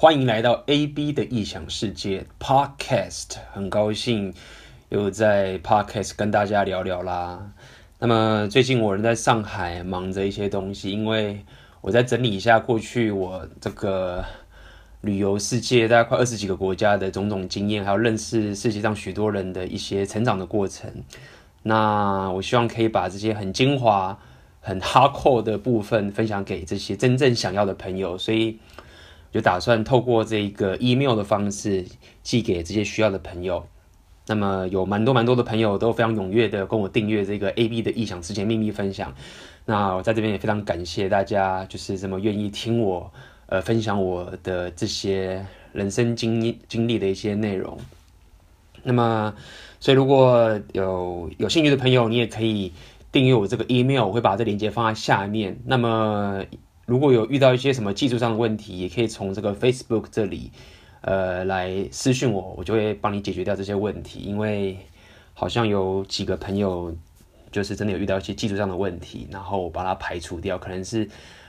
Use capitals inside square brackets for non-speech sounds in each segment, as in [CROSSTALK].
欢迎来到 AB 的异想世界 Podcast，很高兴又在 Podcast 跟大家聊聊啦。那么最近我人在上海忙着一些东西，因为我在整理一下过去我这个旅游世界大概快二十几个国家的种种经验，还有认识世界上许多人的一些成长的过程。那我希望可以把这些很精华、很 hardcore 的部分分享给这些真正想要的朋友，所以。就打算透过这个 email 的方式寄给这些需要的朋友。那么有蛮多蛮多的朋友都非常踊跃的跟我订阅这个 AB 的异想世界秘密分享。那我在这边也非常感谢大家，就是这么愿意听我呃分享我的这些人生经历经历的一些内容。那么，所以如果有有兴趣的朋友，你也可以订阅我这个 email，我会把这链接放在下面。那么。如果有遇到一些什么技术上的问题，也可以从这个 Facebook 这里，呃，来私讯我，我就会帮你解决掉这些问题。因为好像有几个朋友，就是真的有遇到一些技术上的问题，然后我把它排除掉，可能是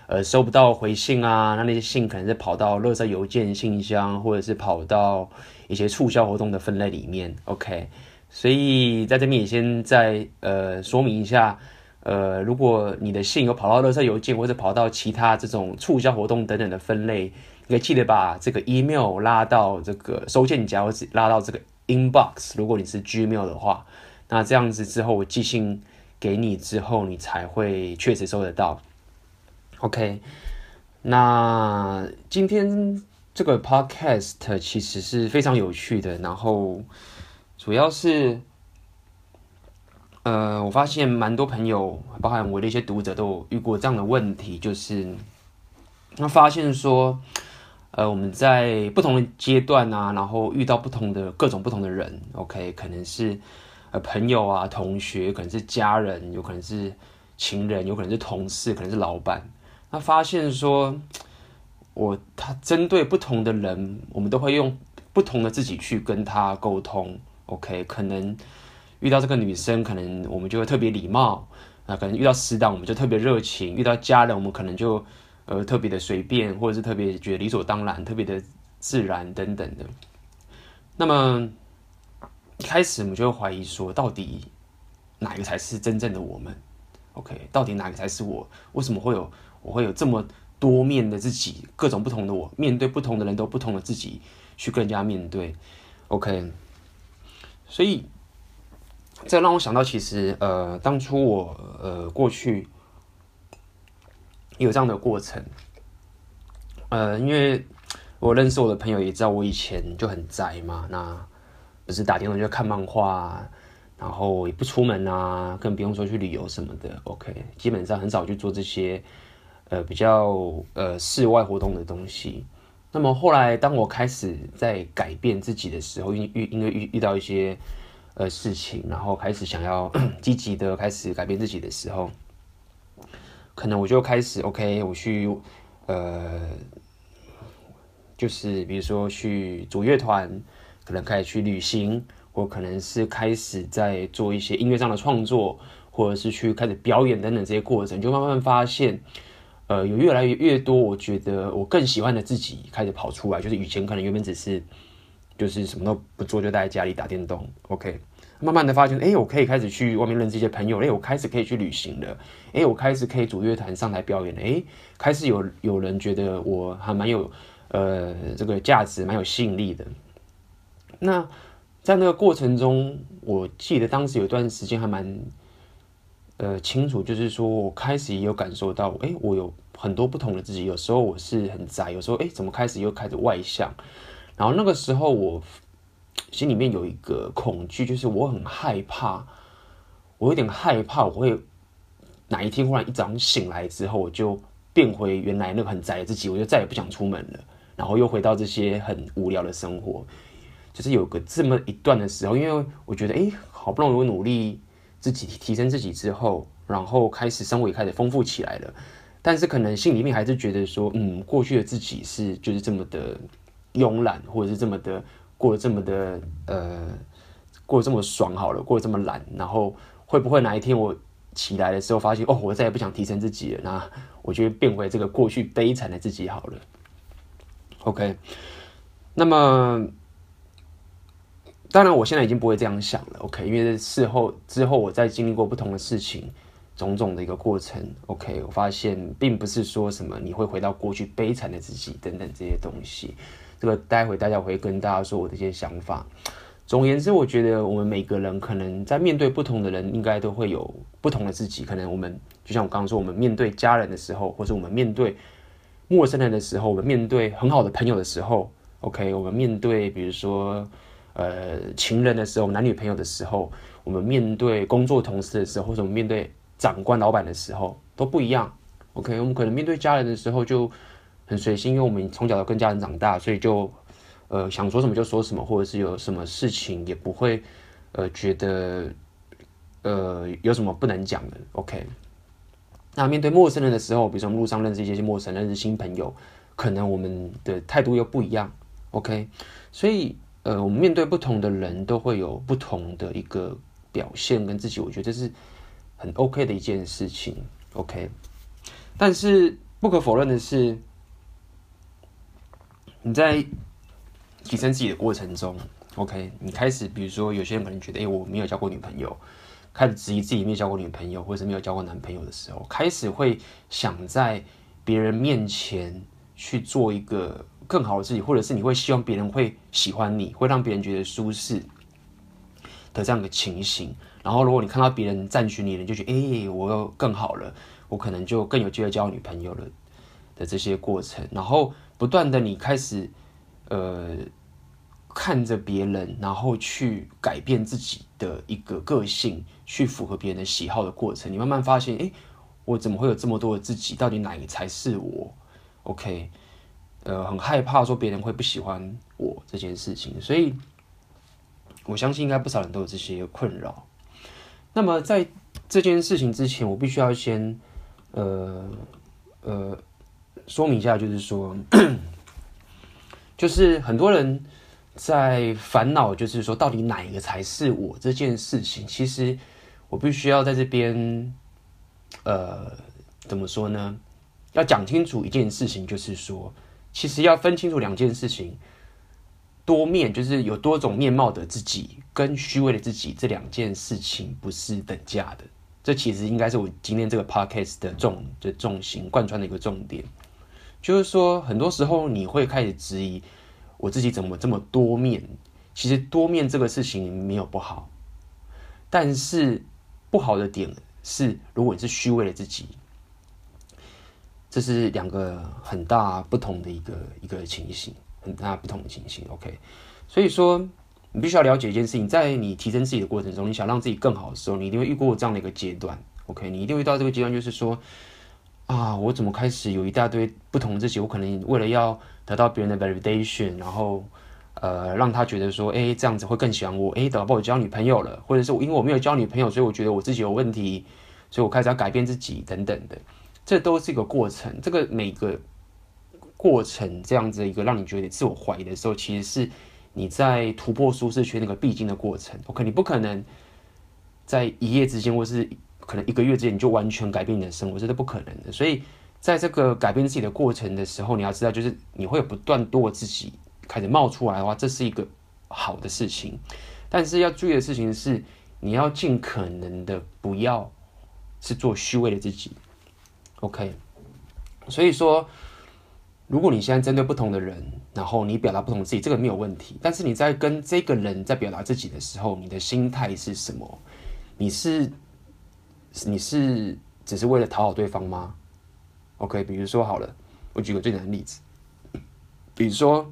呃收不到回信啊，那那些信可能是跑到垃圾邮件信箱，或者是跑到一些促销活动的分类里面。OK，所以在这边也先再呃说明一下。呃，如果你的信有跑到垃圾邮件，或者跑到其他这种促销活动等等的分类，你可以记得把这个 email 拉到这个收件夹，或者拉到这个 inbox。如果你是 Gmail 的话，那这样子之后我寄信给你之后，你才会确实收得到。OK，那今天这个 podcast 其实是非常有趣的，然后主要是。呃，我发现蛮多朋友，包含我的一些读者，都有遇过这样的问题，就是他发现说，呃，我们在不同的阶段啊，然后遇到不同的各种不同的人，OK，可能是呃朋友啊、同学，可能是家人，有可能是情人，有可能是同事，可能是老板。他发现说，我他针对不同的人，我们都会用不同的自己去跟他沟通，OK，可能。遇到这个女生，可能我们就会特别礼貌啊；可能遇到死党，我们就特别热情；遇到家人，我们可能就呃特别的随便，或者是特别觉得理所当然、特别的自然等等的。那么一开始我们就会怀疑说，到底哪一个才是真正的我们？OK，到底哪个才是我？为什么会有我会有这么多面的自己，各种不同的我，面对不同的人都不同的自己去更加面对？OK，所以。这让我想到，其实呃，当初我呃过去有这样的过程，呃，因为我认识我的朋友也知道我以前就很宅嘛，那不是打电话就看漫画，然后也不出门啊，更不用说去旅游什么的。OK，基本上很少去做这些呃比较呃室外活动的东西。那么后来当我开始在改变自己的时候，因遇因为遇遇到一些。呃，事情，然后开始想要 [CLEARS THROAT] 积极的开始改变自己的时候，可能我就开始 OK，我去呃，就是比如说去组乐团，可能开始去旅行，或可能是开始在做一些音乐上的创作，或者是去开始表演等等这些过程，就慢慢发现，呃，有越来越越多，我觉得我更喜欢的自己开始跑出来，就是以前可能原本只是。就是什么都不做，就待在家里打电动。OK，慢慢的发现，哎，我可以开始去外面认识一些朋友，哎，我开始可以去旅行了，哎，我开始可以组乐团上台表演了，哎，开始有有人觉得我还蛮有呃这个价值，蛮有吸引力的。那在那个过程中，我记得当时有一段时间还蛮呃清楚，就是说我开始也有感受到，哎，我有很多不同的自己，有时候我是很宅，有时候哎，怎么开始又开始外向。然后那个时候，我心里面有一个恐惧，就是我很害怕，我有点害怕，我会哪一天忽然一早上醒来之后，我就变回原来那个很宅的自己，我就再也不想出门了，然后又回到这些很无聊的生活。就是有个这么一段的时候，因为我觉得，哎，好不容易我努力自己提升自己之后，然后开始生活也开始丰富起来了，但是可能心里面还是觉得说，嗯，过去的自己是就是这么的。慵懒，或者是这么的过得这么的呃，过得这么爽好了，过得这么懒，然后会不会哪一天我起来的时候发现哦，我再也不想提升自己了，那我就变回这个过去悲惨的自己好了。OK，那么当然我现在已经不会这样想了。OK，因为事后之后我再经历过不同的事情，种种的一个过程。OK，我发现并不是说什么你会回到过去悲惨的自己等等这些东西。这个待会大家会跟大家说我的一些想法。总而言之，我觉得我们每个人可能在面对不同的人，应该都会有不同的自己。可能我们就像我刚刚说，我们面对家人的时候，或者我们面对陌生人的时候，我们面对很好的朋友的时候，OK，我们面对比如说呃情人的时候，男女朋友的时候，我们面对工作同事的时候，或者我们面对长官老板的时候，都不一样。OK，我们可能面对家人的时候就很随性，因为我们从小都跟家人长大，所以就。呃，想说什么就说什么，或者是有什么事情也不会，呃，觉得，呃，有什么不能讲的。OK，那面对陌生人的时候，比如说我们路上认识一些陌生人，认识新朋友，可能我们的态度又不一样。OK，所以，呃，我们面对不同的人都会有不同的一个表现跟自己，我觉得这是很 OK 的一件事情。OK，但是不可否认的是，你在。提升自己的过程中，OK，你开始，比如说，有些人可能觉得，哎、我没有交过女朋友，开始质疑自己没有交过女朋友，或者是没有交过男朋友的时候，开始会想在别人面前去做一个更好的自己，或者是你会希望别人会喜欢你，会让别人觉得舒适的这样的情形。然后，如果你看到别人赞许你，你就觉得，哎、我又更好了，我可能就更有机会交女朋友了的这些过程。然后，不断的你开始。呃，看着别人，然后去改变自己的一个个性，去符合别人的喜好的过程，你慢慢发现，哎，我怎么会有这么多的自己？到底哪一个才是我？OK，呃，很害怕说别人会不喜欢我这件事情，所以我相信应该不少人都有这些困扰。那么在这件事情之前，我必须要先，呃呃，说明一下，就是说。[CLEARS THROAT] 就是很多人在烦恼，就是说到底哪一个才是我这件事情。其实我必须要在这边，呃，怎么说呢？要讲清楚一件事情，就是说，其实要分清楚两件事情：多面，就是有多种面貌的自己，跟虚伪的自己，这两件事情不是等价的。这其实应该是我今天这个 podcast 的重的重心贯穿的一个重点。就是说，很多时候你会开始质疑我自己怎么这么多面。其实多面这个事情没有不好，但是不好的点是，如果你是虚伪的自己，这是两个很大不同的一个一个情形，很大不同的情形。OK，所以说你必须要了解一件事情，在你提升自己的过程中，你想让自己更好的时候，你一定会遇过这样的一个阶段。OK，你一定会到这个阶段，就是说。啊，我怎么开始有一大堆不同自己？我可能为了要得到别人的 validation，然后呃让他觉得说，哎，这样子会更喜欢我。哎，等到我交女朋友了，或者是因为我没有交女朋友，所以我觉得我自己有问题，所以我开始要改变自己等等的。这都是一个过程。这个每个过程这样子一个让你觉得自我怀疑的时候，其实是你在突破舒适圈那个必经的过程。OK，你不可能在一夜之间，或是。可能一个月之内你就完全改变你的生活，这是不可能的。所以，在这个改变自己的过程的时候，你要知道，就是你会有不断多自己开始冒出来的话，这是一个好的事情。但是要注意的事情是，你要尽可能的不要是做虚伪的自己。OK，所以说，如果你现在针对不同的人，然后你表达不同自己，这个没有问题。但是你在跟这个人在表达自己的时候，你的心态是什么？你是？你是只是为了讨好对方吗？OK，比如说好了，我举个最简单的例子，比如说，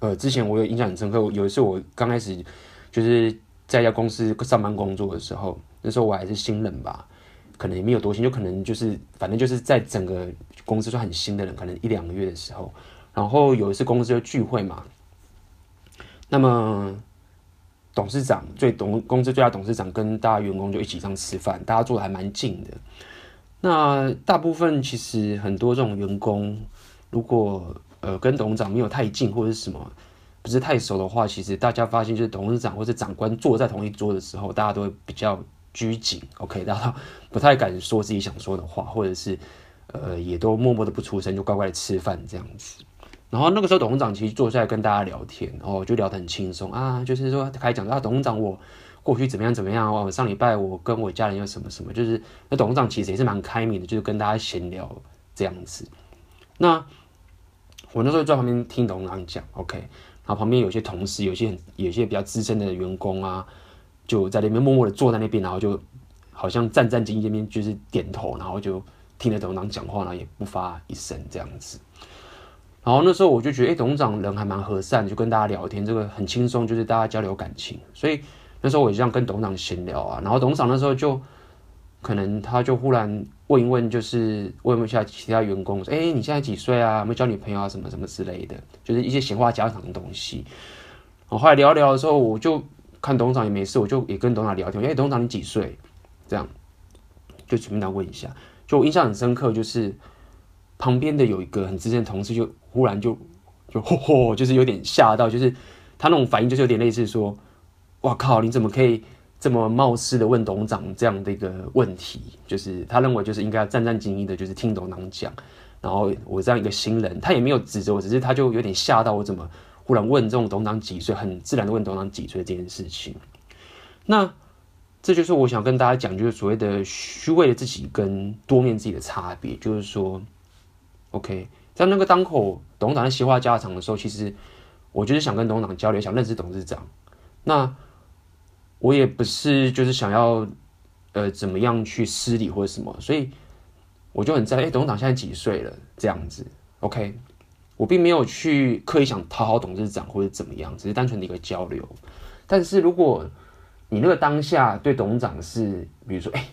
呃，之前我有印象很深刻，有一次我刚开始就是在一家公司上班工作的时候，那时候我还是新人吧，可能也没有多新，就可能就是反正就是在整个公司算很新的人，可能一两个月的时候，然后有一次公司就聚会嘛，那么。董事长最董公司最大董事长跟大家员工就一起这样吃饭，大家坐的还蛮近的。那大部分其实很多这种员工，如果呃跟董事长没有太近或者什么不是太熟的话，其实大家发现就是董事长或者长官坐在同一桌的时候，大家都会比较拘谨，OK，大家都不太敢说自己想说的话，或者是呃也都默默的不出声，就乖乖的吃饭这样子。然后那个时候董事长其实坐下来跟大家聊天，然后就聊得很轻松啊，就是说开始讲啊，董事长我过去怎么样怎么样，我上礼拜我跟我家人有什么什么，就是那董事长其实也是蛮开明的，就是跟大家闲聊这样子。那我那时候在旁边听董事长讲，OK，然后旁边有些同事，有些很有些比较资深的员工啊，就在那边默默的坐在那边，然后就好像战战兢兢那边就是点头，然后就听着董事长讲话，然后也不发一声这样子。然后那时候我就觉得，哎、董事长人还蛮和善，就跟大家聊天，这个很轻松，就是大家交流感情。所以那时候我就这样跟董事长闲聊啊。然后董事长那时候就可能他就忽然问一问，就是问一下其他员工，说，哎、你现在几岁啊？有没有交女朋友啊？什么什么之类的，就是一些闲话家常的东西。然后来聊聊的时候，我就看董事长也没事，我就也跟董事长聊天，哎、欸，董事长你几岁？这样就随便他问一下。就我印象很深刻，就是旁边的有一个很资深的同事就。忽然就就嚯嚯，就是有点吓到，就是他那种反应，就是有点类似说：“哇靠，你怎么可以这么冒失的问董事长这样的一个问题？”就是他认为就是应该要战战兢兢的，就是听董事长讲。然后我这样一个新人，他也没有指责我，只是他就有点吓到我，怎么忽然问这种董事长几岁，很自然的问董事长几岁这件事情。那这就是我想跟大家讲，就是所谓的虚伪的自己跟多面自己的差别，就是说，OK。在那个当口，董事长在闲话家常的时候，其实我就是想跟董事长交流，想认识董事长。那我也不是就是想要呃怎么样去失礼或者什么，所以我就很在意，哎，董事长现在几岁了？这样子，OK，我并没有去刻意想讨好董事长或者怎么样，只是单纯的一个交流。但是如果你那个当下对董事长是，比如说，哎。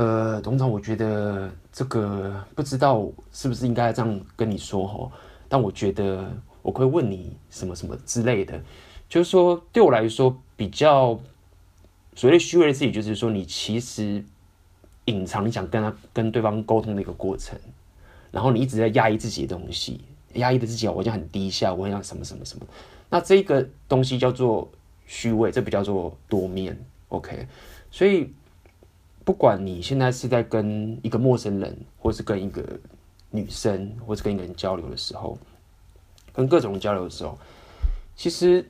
呃，董事长，我觉得这个不知道是不是应该这样跟你说哈，但我觉得我可以问你什么什么之类的，就是说对我来说比较所谓虚伪的自己，就是说你其实隐藏你想跟他跟对方沟通的一个过程，然后你一直在压抑自己的东西，压抑的自己我就很低下，我想什么什么什么，那这个东西叫做虚伪，这不叫做多面，OK，所以。不管你现在是在跟一个陌生人，或是跟一个女生，或是跟一个人交流的时候，跟各种交流的时候，其实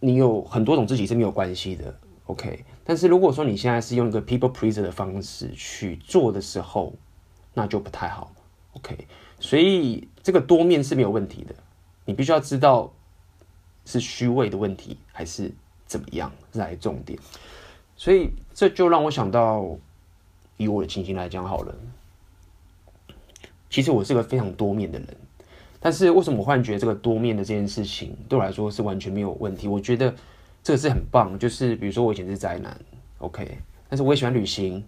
你有很多种自己是没有关系的，OK。但是如果说你现在是用一个 people pleaser 的方式去做的时候，那就不太好，OK。所以这个多面是没有问题的，你必须要知道是虚伪的问题还是怎么样，这才是重点。所以这就让我想到，以我的情形来讲好了。其实我是个非常多面的人，但是为什么我忽然觉得这个多面的这件事情对我来说是完全没有问题？我觉得这个是很棒。就是比如说我以前是宅男，OK，但是我也喜欢旅行，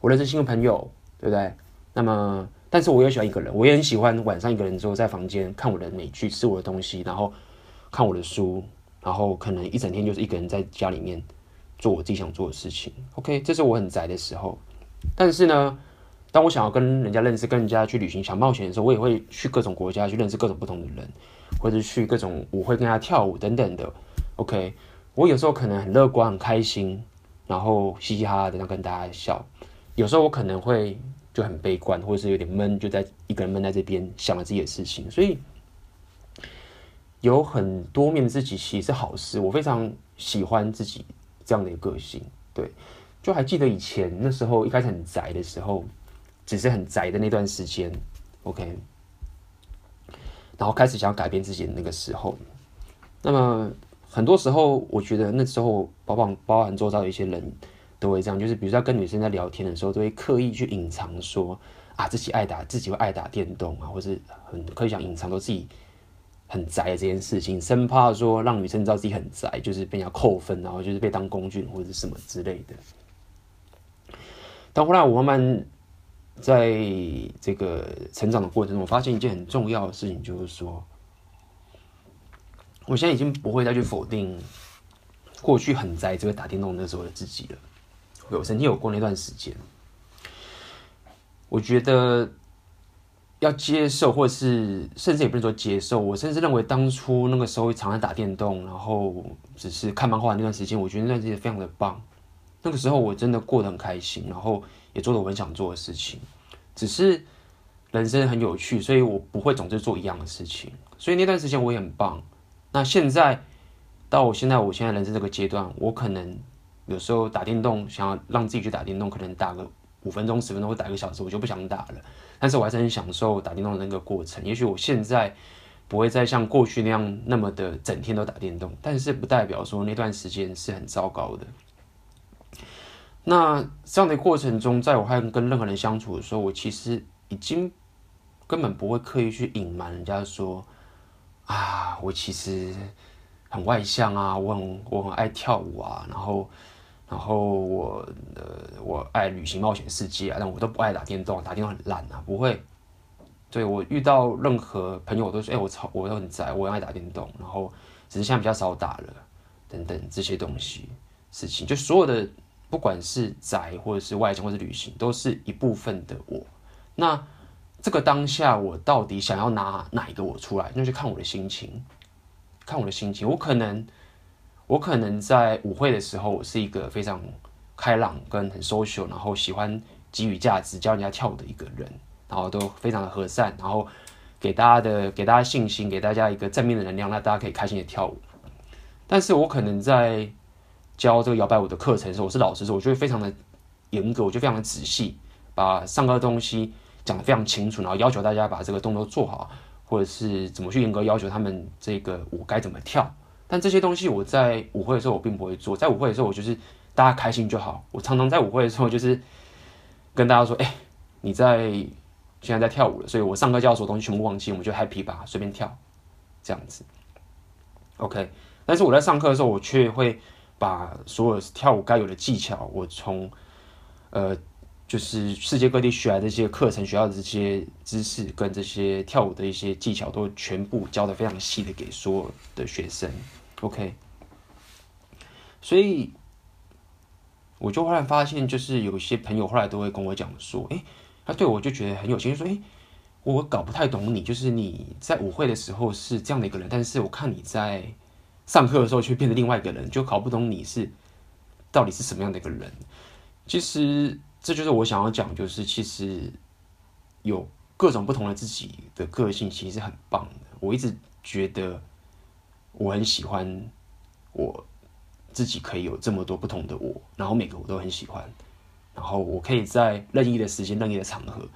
我认识新的朋友，对不对？那么，但是我也喜欢一个人，我也很喜欢晚上一个人之后在房间看我的美剧，吃我的东西，然后看我的书，然后可能一整天就是一个人在家里面。做我自己想做的事情，OK，这是我很宅的时候。但是呢，当我想要跟人家认识、跟人家去旅行、想冒险的时候，我也会去各种国家去认识各种不同的人，或者去各种舞会跟他跳舞等等的。OK，我有时候可能很乐观、很开心，然后嘻嘻哈哈的在跟大家笑。有时候我可能会就很悲观，或者是有点闷，就在一个人闷在这边想了自己的事情。所以有很多面的自己其实是好事，我非常喜欢自己。这样的一个个性，对，就还记得以前那时候一开始很宅的时候，只是很宅的那段时间，OK，然后开始想要改变自己的那个时候，那么很多时候我觉得那时候包包包含周遭的一些人都会这样，就是比如说跟女生在聊天的时候，都会刻意去隐藏说啊自己爱打自己会爱打电动啊，或是很刻意想隐藏到自己。很宅的这件事情，生怕说让女生知道自己很宅，就是被人家扣分，然后就是被当工具或者什么之类的。但后来我慢慢在这个成长的过程中，我发现一件很重要的事情，就是说，我现在已经不会再去否定过去很宅、只会打电动那时候的自己了。我曾经有过那段时间，我觉得。要接受，或是甚至也不是说接受，我甚至认为当初那个时候常常打电动，然后只是看漫画那段时间，我觉得那段时间非常的棒。那个时候我真的过得很开心，然后也做了我很想做的事情。只是人生很有趣，所以我不会总是做一样的事情。所以那段时间我也很棒。那现在到我现在，我现在人生这个阶段，我可能有时候打电动，想要让自己去打电动，可能打个五分钟、十分钟或打一个小时，我就不想打了。但是我还是很享受打电动的那个过程。也许我现在不会再像过去那样那么的整天都打电动，但是不代表说那段时间是很糟糕的。那这样的过程中，在我还跟任何人相处的时候，我其实已经根本不会刻意去隐瞒人家说。啊，我其实很外向啊，我很我很爱跳舞啊，然后然后我呃我爱旅行冒险世界啊，但我都不爱打电动，打电动很烂啊，不会。对，我遇到任何朋友我都说，哎，我操，我都很宅，我很爱打电动，然后只是现在比较少打了，等等这些东西事情，就所有的不管是宅或者是外向或者是旅行，都是一部分的我。那。这个当下，我到底想要拿哪一个我出来？那就看我的心情，看我的心情。我可能，我可能在舞会的时候，我是一个非常开朗跟很 social，然后喜欢给予价值、教人家跳舞的一个人，然后都非常的和善，然后给大家的给大家信心，给大家一个正面的能量，让大家可以开心的跳舞。但是我可能在教这个摇摆舞的课程的时候，我是老师时候，我就会非常的严格，我就非常的仔细，把上课的东西。讲得非常清楚，然后要求大家把这个动作做好，或者是怎么去严格要求他们这个舞该怎么跳。但这些东西我在舞会的时候我并不会做，在舞会的时候我就是大家开心就好。我常常在舞会的时候就是跟大家说：“哎、你在现在在跳舞了，所以我上课教所有东西全部忘记，我们就 happy 吧，随便跳，这样子。”OK。但是我在上课的时候，我却会把所有跳舞该有的技巧，我从呃。就是世界各地学来的这些课程学到的这些知识跟这些跳舞的一些技巧，都全部教的非常细的给所有的学生，OK。所以我就忽然发现，就是有些朋友后来都会跟我讲说，哎，他对我就觉得很有兴趣，说，哎，我搞不太懂你，就是你在舞会的时候是这样的一个人，但是我看你在上课的时候却变成另外一个人，就搞不懂你是到底是什么样的一个人。其实。这就是我想要讲，就是其实有各种不同的自己的个性，其实是很棒的。我一直觉得我很喜欢我自己可以有这么多不同的我，然后每个我都很喜欢，然后我可以在任意的时间、任意的场合，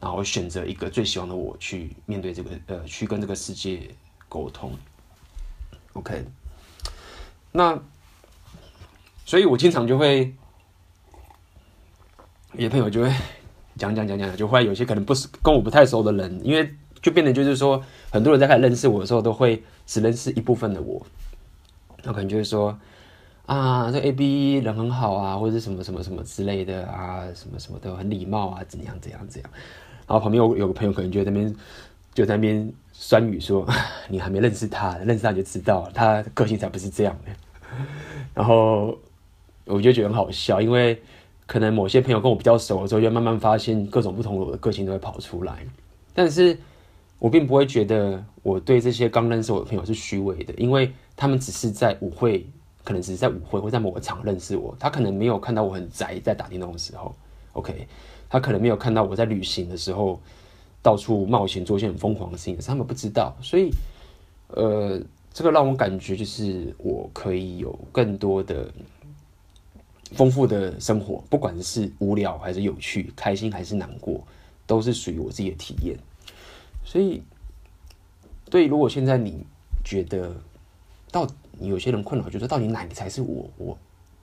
然后选择一个最喜欢的我去面对这个呃，去跟这个世界沟通。OK，那所以我经常就会。有些朋友就会讲讲讲讲，就会有些可能不是跟我不太熟的人，因为就变得就是说，很多人在开始认识我的时候，都会只认识一部分的我。那可能就是说，啊，这 A B 人很好啊，或者什么什么什么之类的啊，什么什么都很礼貌啊，怎样怎样怎样。然后旁边有有个朋友可能就在那边就在那边酸语说，[LAUGHS] 你还没认识他，认识他就知道，他个性才不是这样的。然后我就觉得很好笑，因为。可能某些朋友跟我比较熟的时候，就慢慢发现各种不同的我的个性都会跑出来。但是我并不会觉得我对这些刚认识我的朋友是虚伪的，因为他们只是在舞会，可能只是在舞会或在某个场认识我。他可能没有看到我很宅在打电动的时候，OK，他可能没有看到我在旅行的时候到处冒险做一些很疯狂的事情，他们不知道。所以，呃，这个让我感觉就是我可以有更多的。丰富的生活，不管是无聊还是有趣，开心还是难过，都是属于我自己的体验。所以，对，如果现在你觉得，到你有些人困扰，觉得到底哪个才是我？我，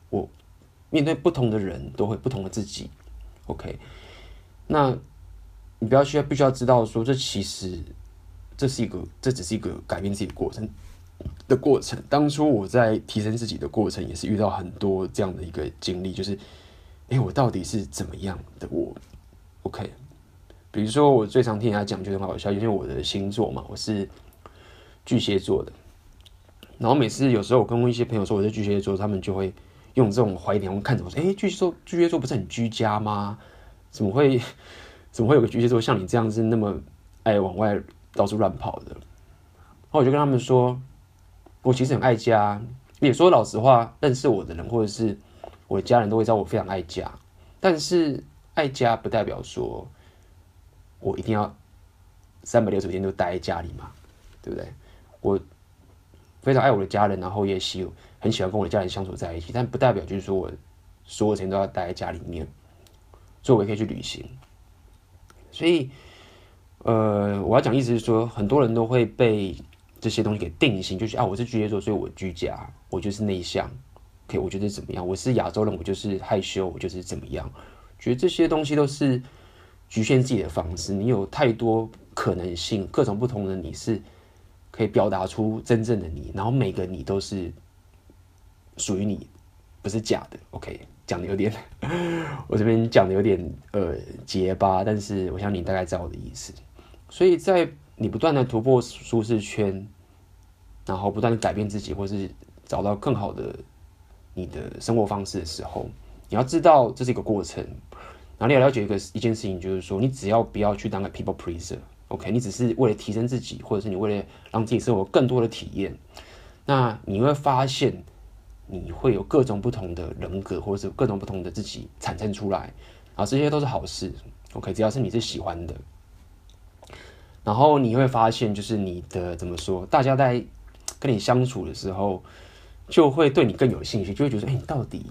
我面对不同的人都会不同的自己。OK，那你不要需要必须要知道说，这其实这是一个，这只是一个改变自己的过程。的过程，当初我在提升自己的过程，也是遇到很多这样的一个经历，就是，哎，我到底是怎么样的我？OK，比如说我最常听人家讲就很好笑，因为我的星座嘛，我是巨蟹座的，然后每次有时候我跟一些朋友说我是巨蟹座，他们就会用这种怀疑眼光看着我说，哎，巨蟹座巨蟹座不是很居家吗？怎么会 [LAUGHS] 怎么会有个巨蟹座像你这样子那么爱往外到处乱跑的？然后我就跟他们说。我其实很爱家，也说老实话，认识我的人或者是我的家人都会知道我非常爱家。但是爱家不代表说我一定要三百六十天都待在家里嘛，对不对？我非常爱我的家人，然后也喜很喜欢跟我的家人相处在一起，但不代表就是说我所有时间都要待在家里面，所以我也可以去旅行。所以，呃，我要讲意思是说，很多人都会被这些东西给定型，就是啊，我是巨蟹座，所以我居家，我就是内向。OK，我觉得怎么样？我是亚洲人，我就是害羞，我就是怎么样？觉得这些东西都是局限自己的方式。你有太多可能性，各种不同的你是可以表达出真正的你，然后每个你都是属于你，不是假的。OK，讲的有点，我这边讲的有点呃结巴，但是我想你大概知道我的意思。所以在你不断的突破舒适圈，然后不断的改变自己，或是找到更好的。你的生活方式的时候，你要知道这是一个过程。然后你要了解一个一件事情，就是说，你只要不要去当个 people pleaser，OK？你只是为了提升自己，或者是你为了让自己生活更多的体验，那你会发现你会有各种不同的人格，或者是各种不同的自己产生出来。啊，这些都是好事，OK？只要是你是喜欢的，然后你会发现，就是你的怎么说，大家在跟你相处的时候。就会对你更有兴趣，就会觉得，哎，你到底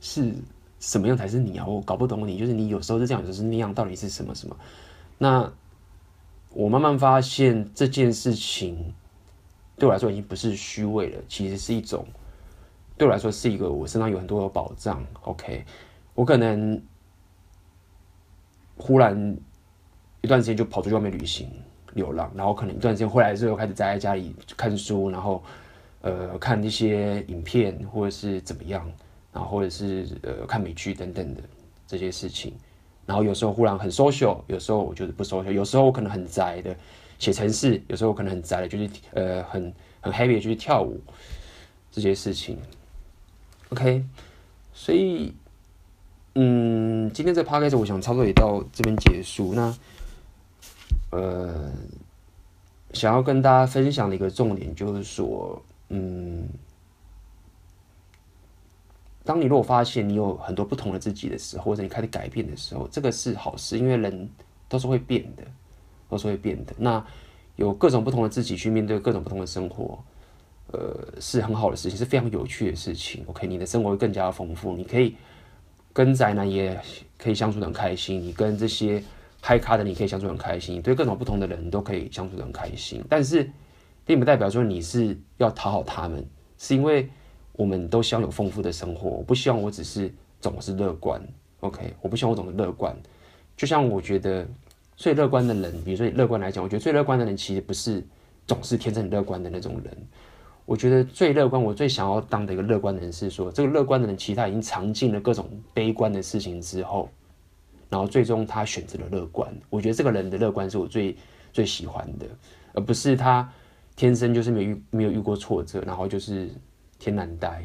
是什么样才是你啊？我搞不懂你，就是你有时候是这样，有时候是那样，到底是什么什么？那我慢慢发现这件事情对我来说已经不是虚伪了，其实是一种对我来说是一个我身上有很多的保障。OK，我可能忽然一段时间就跑出去外面旅行、流浪，然后可能一段时间回来之后开始宅在家里看书，然后。呃，看一些影片，或者是怎么样，然后或者是呃看美剧等等的这些事情，然后有时候忽然很 social，有时候我就是不 social，有时候我可能很宅的写程式，有时候我可能很宅的就是呃很很 happy 的就是跳舞这些事情。OK，所以嗯，今天这 podcast 我想差不多也到这边结束。那呃，想要跟大家分享的一个重点就是说。嗯，当你如果发现你有很多不同的自己的时候，或者你开始改变的时候，这个是好事，因为人都是会变的，都是会变的。那有各种不同的自己去面对各种不同的生活，呃，是很好的事情，是非常有趣的事情。OK，你的生活会更加丰富，你可以跟宅男也可以相处的很开心，你跟这些嗨咖的你可以相处很开心，对各种不同的人都可以相处得很开心，但是。并不代表说你是要讨好他们，是因为我们都希望有丰富的生活。我不希望我只是总是乐观，OK？我不希望我总是乐观。就像我觉得最乐观的人，比如说乐观来讲，我觉得最乐观的人其实不是总是天生乐观的那种人。我觉得最乐观，我最想要当的一个乐观的人是说，这个乐观的人其实他已经尝尽了各种悲观的事情之后，然后最终他选择了乐观。我觉得这个人的乐观是我最最喜欢的，而不是他。天生就是没遇没有遇过挫折，然后就是天然呆，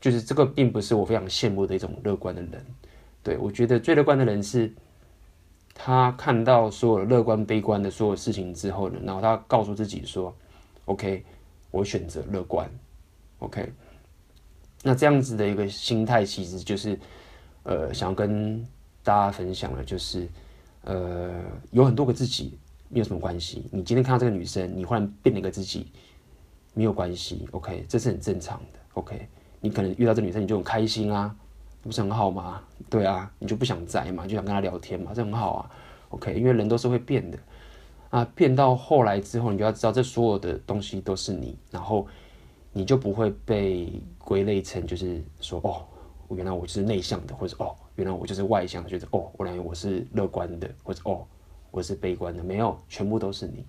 就是这个并不是我非常羡慕的一种乐观的人。对，我觉得最乐观的人是，他看到所有乐观悲观的所有事情之后呢，然后他告诉自己说：“OK，我选择乐观。”OK，那这样子的一个心态，其实就是呃，想要跟大家分享的，就是呃，有很多个自己。没有什么关系。你今天看到这个女生，你忽然变了一个自己，没有关系。OK，这是很正常的。OK，你可能遇到这女生，你就很开心啊，不是很好吗？对啊，你就不想宅嘛，就想跟她聊天嘛，这很好啊。OK，因为人都是会变的啊，变到后来之后，你就要知道，这所有的东西都是你，然后你就不会被归类成就是说，哦，原来我就是内向的，或者哦，原来我就是外向的，觉得哦，原来我是乐观的，或者哦。我是悲观的，没有，全部都是你。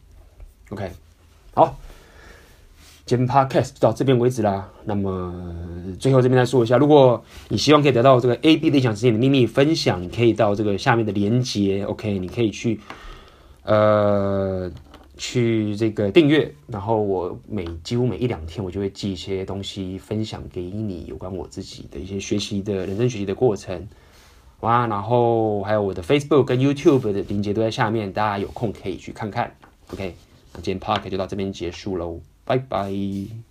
OK，好，今天 Podcast 就到这边为止啦。那么最后这边再说一下，如果你希望可以得到这个 AB 理想之间的秘密分享，你可以到这个下面的连接，OK，你可以去呃去这个订阅，然后我每几乎每一两天我就会寄一些东西分享给你，有关我自己的一些学习的人生学习的过程。哇，然后还有我的 Facebook 跟 YouTube 的链接都在下面，大家有空可以去看看。OK，那今天 Park 就到这边结束喽，拜拜。